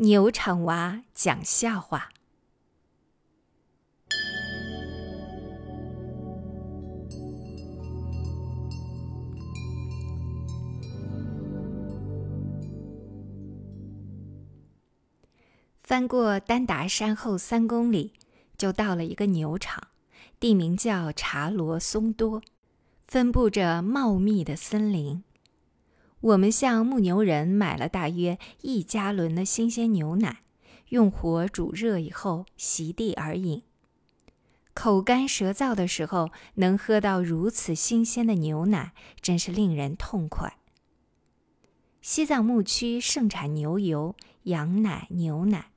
牛场娃讲笑话。翻过丹达山后三公里，就到了一个牛场，地名叫查罗松多，分布着茂密的森林。我们向牧牛人买了大约一加仑的新鲜牛奶，用火煮热以后席地而饮。口干舌燥的时候，能喝到如此新鲜的牛奶，真是令人痛快。西藏牧区盛产牛油、羊奶、牛奶。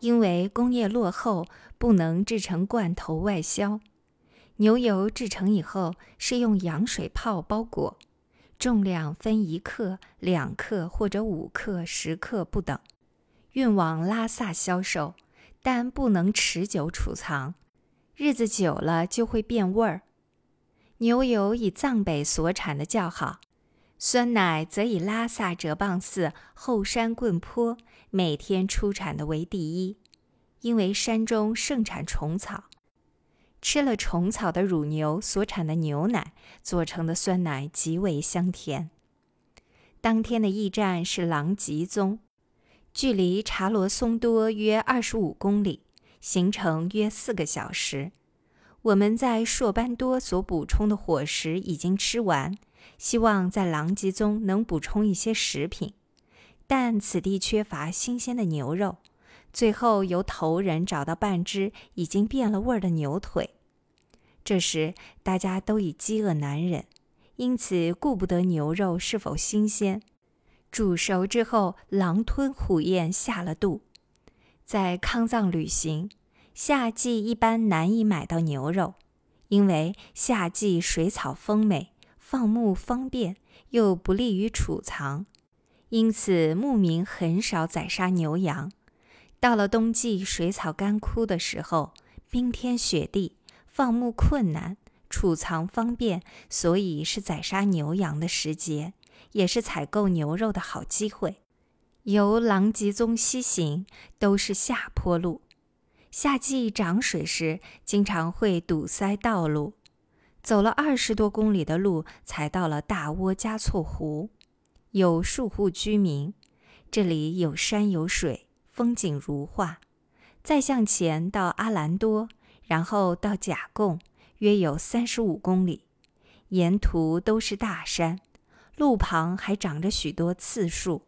因为工业落后，不能制成罐头外销。牛油制成以后是用羊水泡包裹，重量分一克、两克或者五克、十克不等，运往拉萨销售，但不能持久储藏，日子久了就会变味儿。牛油以藏北所产的较好，酸奶则以拉萨哲蚌寺后山棍坡。每天出产的为第一，因为山中盛产虫草，吃了虫草的乳牛所产的牛奶做成的酸奶极为香甜。当天的驿站是狼吉宗，距离查罗松多约二十五公里，行程约四个小时。我们在硕班多所补充的伙食已经吃完，希望在狼吉宗能补充一些食品。但此地缺乏新鲜的牛肉，最后由头人找到半只已经变了味儿的牛腿。这时大家都已饥饿难忍，因此顾不得牛肉是否新鲜。煮熟之后，狼吞虎咽下了肚。在康藏旅行，夏季一般难以买到牛肉，因为夏季水草丰美，放牧方便，又不利于储藏。因此，牧民很少宰杀牛羊。到了冬季，水草干枯的时候，冰天雪地，放牧困难，储藏方便，所以是宰杀牛羊的时节，也是采购牛肉的好机会。由狼吉宗西行都是下坡路，夏季涨水时，经常会堵塞道路。走了二十多公里的路，才到了大窝加措湖。有数户居民，这里有山有水，风景如画。再向前到阿兰多，然后到甲贡，约有三十五公里。沿途都是大山，路旁还长着许多刺树，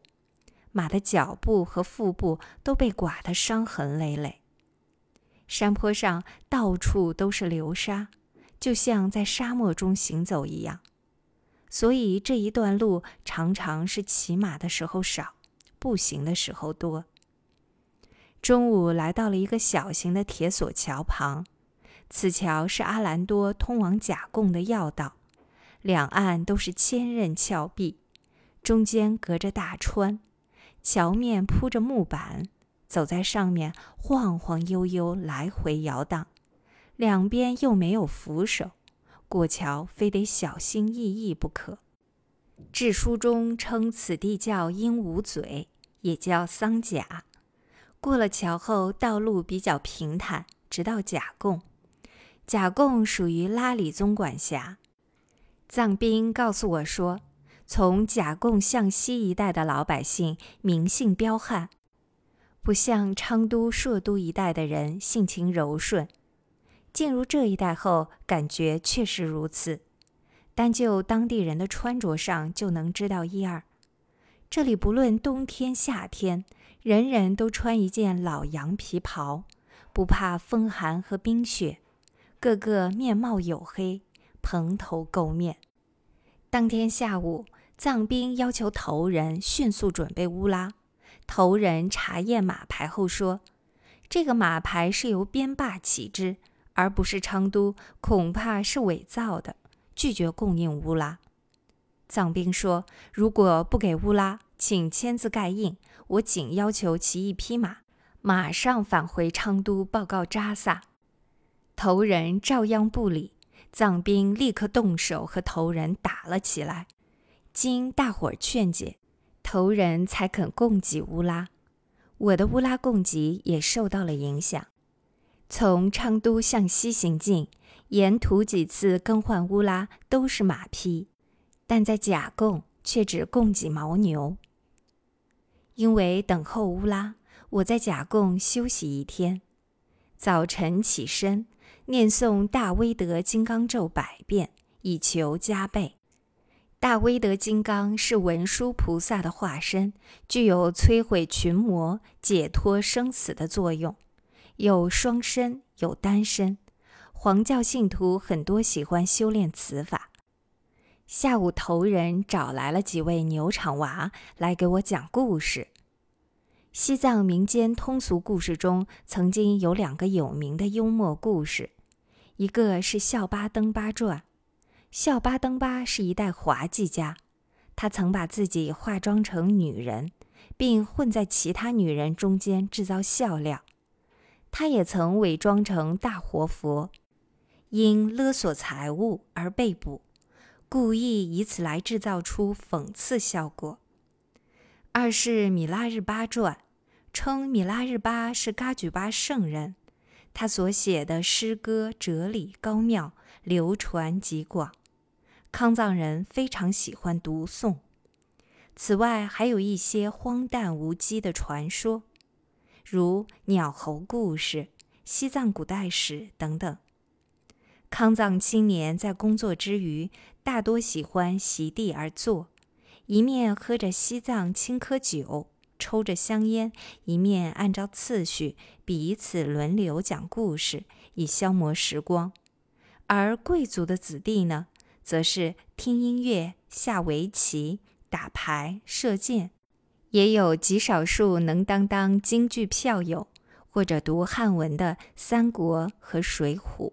马的脚部和腹部都被刮得伤痕累累。山坡上到处都是流沙，就像在沙漠中行走一样。所以这一段路常常是骑马的时候少，步行的时候多。中午来到了一个小型的铁索桥旁，此桥是阿兰多通往甲贡的要道，两岸都是千仞峭壁，中间隔着大川，桥面铺着木板，走在上面晃晃悠悠，来回摇荡，两边又没有扶手。过桥非得小心翼翼不可。志书中称此地叫鹦鹉嘴，也叫桑甲。过了桥后，道路比较平坦，直到甲贡。甲贡属于拉里宗管辖。藏兵告诉我说，从甲贡向西一带的老百姓名姓彪悍，不像昌都、硕都一带的人性情柔顺。进入这一带后，感觉确实如此。单就当地人的穿着上就能知道一二。这里不论冬天夏天，人人都穿一件老羊皮袍，不怕风寒和冰雪。个个面貌黝黑，蓬头垢面。当天下午，藏兵要求头人迅速准备乌拉。头人查验马牌后说：“这个马牌是由边坝起之。”而不是昌都，恐怕是伪造的，拒绝供应乌拉。藏兵说：“如果不给乌拉，请签字盖印。我仅要求骑一匹马，马上返回昌都报告扎萨。”头人照样不理，藏兵立刻动手和头人打了起来。经大伙儿劝解，头人才肯供给乌拉。我的乌拉供给也受到了影响。从昌都向西行进，沿途几次更换乌拉都是马匹，但在甲贡却只供给牦牛。因为等候乌拉，我在甲贡休息一天。早晨起身，念诵大威德金刚咒百遍，以求加倍。大威德金刚是文殊菩萨的化身，具有摧毁群魔、解脱生死的作用。有双身，有单身。黄教信徒很多喜欢修炼此法。下午，头人找来了几位牛场娃来给我讲故事。西藏民间通俗故事中，曾经有两个有名的幽默故事，一个是孝巴登巴传。孝巴登巴是一代滑稽家，他曾把自己化妆成女人，并混在其他女人中间制造笑料。他也曾伪装成大活佛，因勒索财物而被捕，故意以此来制造出讽刺效果。二是米拉日巴传，称米拉日巴是噶举巴圣人，他所写的诗歌哲理高妙，流传极广。康藏人非常喜欢读诵。此外，还有一些荒诞无稽的传说，如鸟猴故事、西藏古代史等等。康藏青年在工作之余，大多喜欢席地而坐，一面喝着西藏青稞酒，抽着香烟，一面按照次序彼此轮流讲故事，以消磨时光。而贵族的子弟呢？则是听音乐、下围棋、打牌、射箭，也有极少数能当当京剧票友，或者读汉文的《三国》和《水浒》。